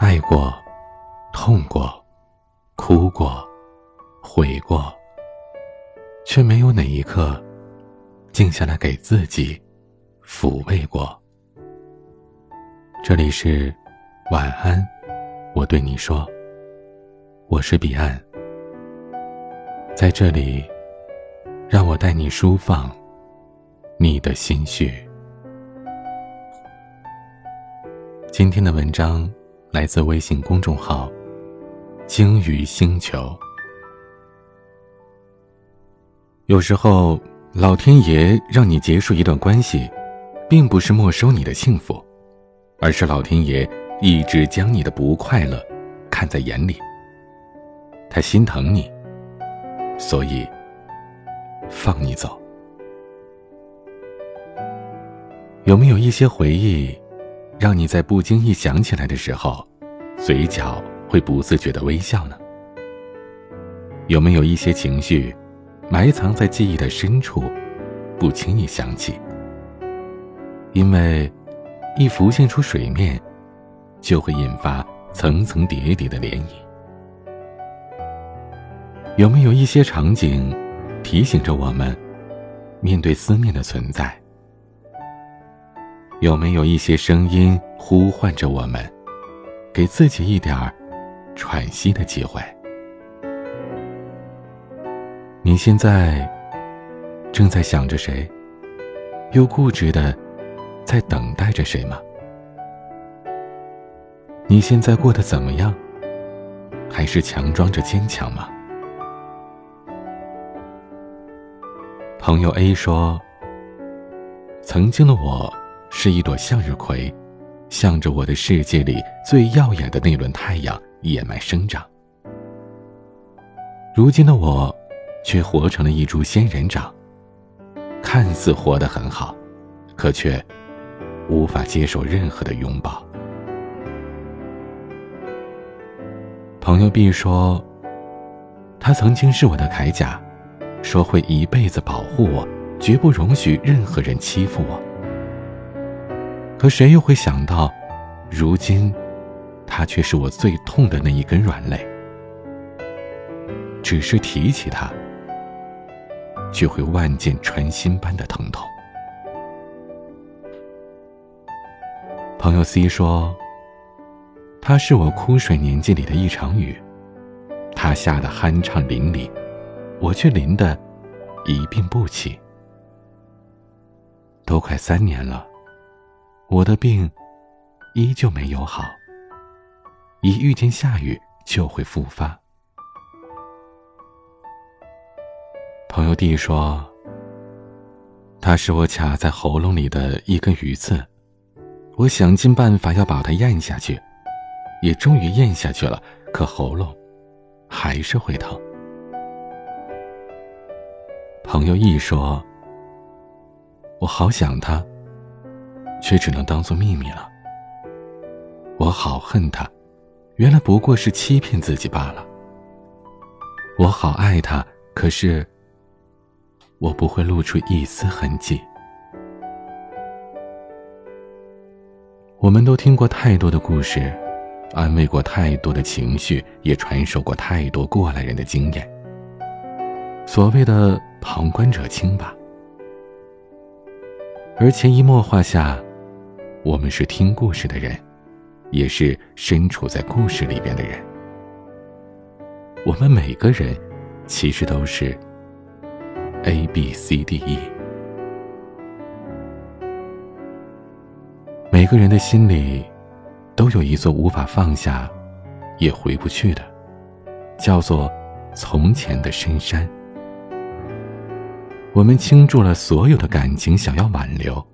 爱过，痛过，哭过，悔过，却没有哪一刻静下来给自己抚慰过。这里是晚安，我对你说，我是彼岸，在这里，让我带你舒放你的心绪。今天的文章。来自微信公众号“鲸鱼星球”。有时候，老天爷让你结束一段关系，并不是没收你的幸福，而是老天爷一直将你的不快乐看在眼里。他心疼你，所以放你走。有没有一些回忆？让你在不经意想起来的时候，嘴角会不自觉的微笑呢？有没有一些情绪，埋藏在记忆的深处，不轻易想起？因为一浮现出水面，就会引发层层叠叠的涟漪。有没有一些场景，提醒着我们，面对思念的存在？有没有一些声音呼唤着我们，给自己一点喘息的机会？你现在正在想着谁，又固执的在等待着谁吗？你现在过得怎么样？还是强装着坚强吗？朋友 A 说：“曾经的我。”是一朵向日葵，向着我的世界里最耀眼的那轮太阳野蛮生长。如今的我，却活成了一株仙人掌，看似活得很好，可却无法接受任何的拥抱。朋友 B 说：“他曾经是我的铠甲，说会一辈子保护我，绝不容许任何人欺负我。”可谁又会想到，如今，他却是我最痛的那一根软肋。只是提起他，就会万箭穿心般的疼痛。朋友 C 说：“他是我枯水年纪里的一场雨，他下的酣畅淋漓，我却淋得一病不起。都快三年了。”我的病依旧没有好，一遇见下雨就会复发。朋友 D 说：“他是我卡在喉咙里的一根鱼刺，我想尽办法要把它咽下去，也终于咽下去了，可喉咙还是会疼。”朋友 E 说：“我好想他。”却只能当做秘密了。我好恨他，原来不过是欺骗自己罢了。我好爱他，可是我不会露出一丝痕迹。我们都听过太多的故事，安慰过太多的情绪，也传授过太多过来人的经验。所谓的旁观者清吧，而潜移默化下。我们是听故事的人，也是身处在故事里边的人。我们每个人其实都是 A B C D E。每个人的心里都有一座无法放下、也回不去的，叫做从前的深山。我们倾注了所有的感情，想要挽留。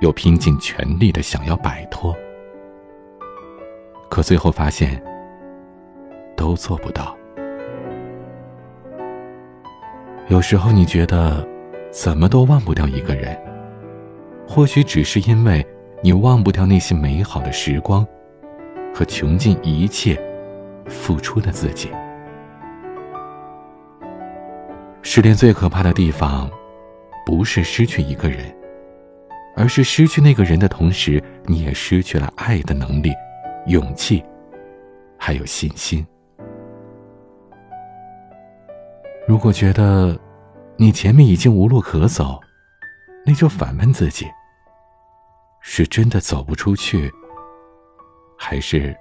又拼尽全力的想要摆脱，可最后发现都做不到。有时候你觉得怎么都忘不掉一个人，或许只是因为你忘不掉那些美好的时光和穷尽一切付出的自己。失恋最可怕的地方，不是失去一个人。而是失去那个人的同时，你也失去了爱的能力，勇气，还有信心。如果觉得你前面已经无路可走，那就反问自己：是真的走不出去，还是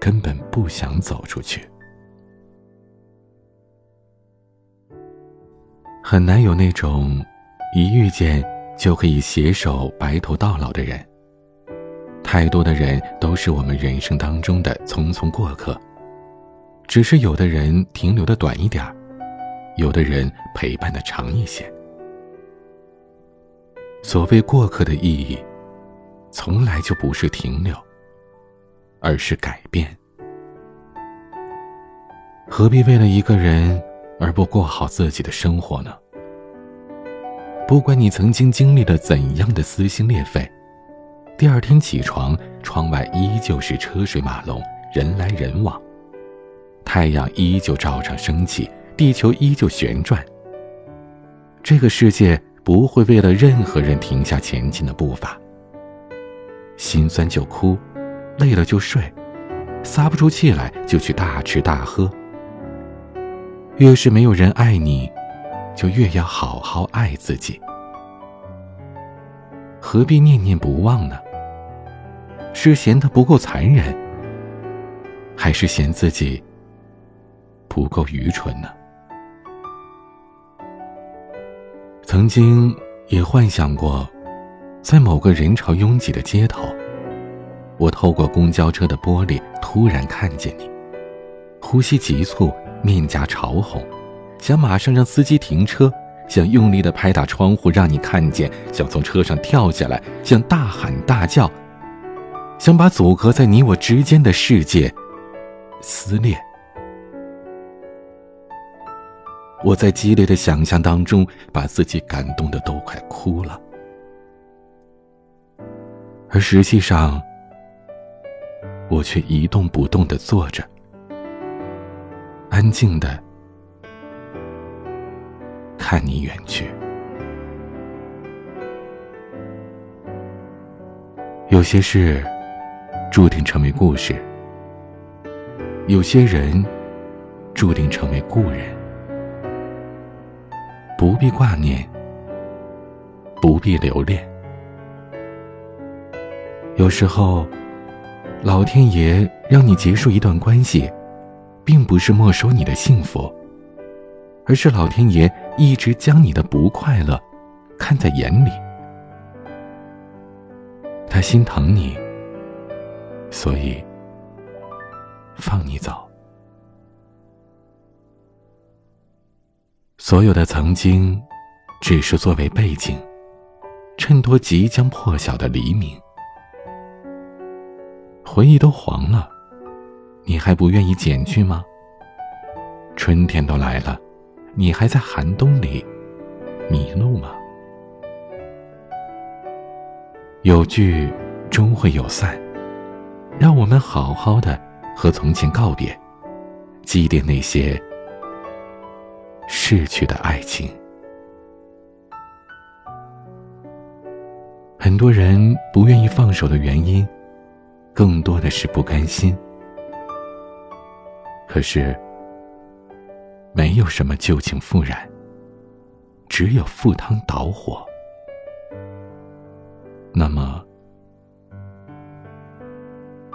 根本不想走出去？很难有那种一遇见就可以携手白头到老的人。太多的人都是我们人生当中的匆匆过客，只是有的人停留的短一点有的人陪伴的长一些。所谓过客的意义，从来就不是停留，而是改变。何必为了一个人而不过好自己的生活呢？不管你曾经经历了怎样的撕心裂肺，第二天起床，窗外依旧是车水马龙，人来人往，太阳依旧照常升起，地球依旧旋转。这个世界。不会为了任何人停下前进的步伐。心酸就哭，累了就睡，撒不出气来就去大吃大喝。越是没有人爱你，就越要好好爱自己。何必念念不忘呢？是嫌他不够残忍，还是嫌自己不够愚蠢呢？曾经也幻想过，在某个人潮拥挤的街头，我透过公交车的玻璃突然看见你，呼吸急促，面颊潮红，想马上让司机停车，想用力的拍打窗户让你看见，想从车上跳下来，想大喊大叫，想把阻隔在你我之间的世界撕裂。我在激烈的想象当中，把自己感动的都快哭了，而实际上，我却一动不动的坐着，安静的看你远去。有些事注定成为故事，有些人注定成为故人。不必挂念，不必留恋。有时候，老天爷让你结束一段关系，并不是没收你的幸福，而是老天爷一直将你的不快乐看在眼里。他心疼你，所以放你走。所有的曾经，只是作为背景，衬托即将破晓的黎明。回忆都黄了，你还不愿意剪去吗？春天都来了，你还在寒冬里迷路吗？有聚终会有散，让我们好好的和从前告别，祭奠那些。逝去的爱情，很多人不愿意放手的原因，更多的是不甘心。可是，没有什么旧情复燃，只有赴汤蹈火。那么，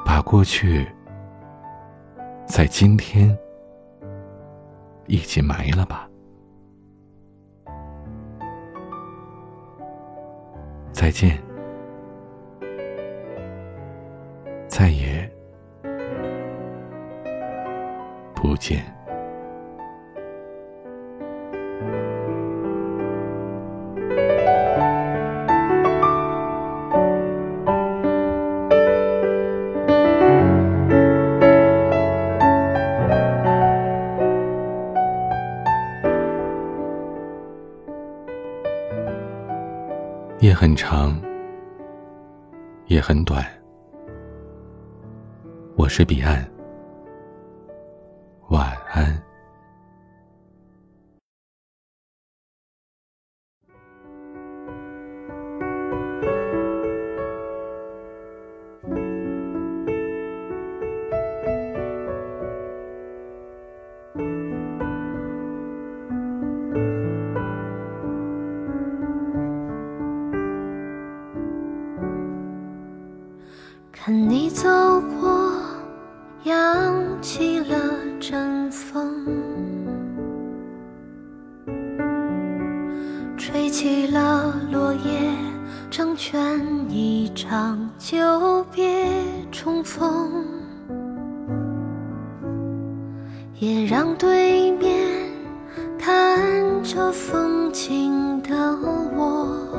把过去在今天。一起埋了吧，再见，再也不见。很长，也很短。我是彼岸，晚安。走过，扬起了阵风，吹起了落叶，成全一场久别重逢，也让对面看着风景的我。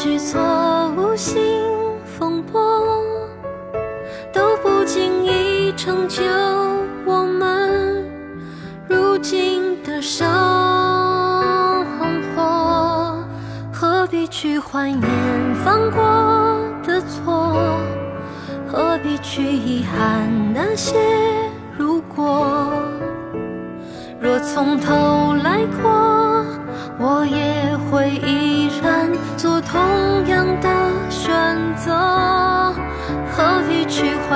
偶然举措，无心风波，都不经意成就我们如今的生活。何必去怀念犯过的错？何必去遗憾那些如果？若从头来过，我也会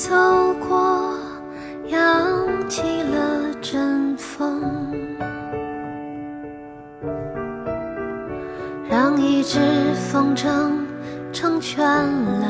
走过，扬起了阵风。让一只风筝成全了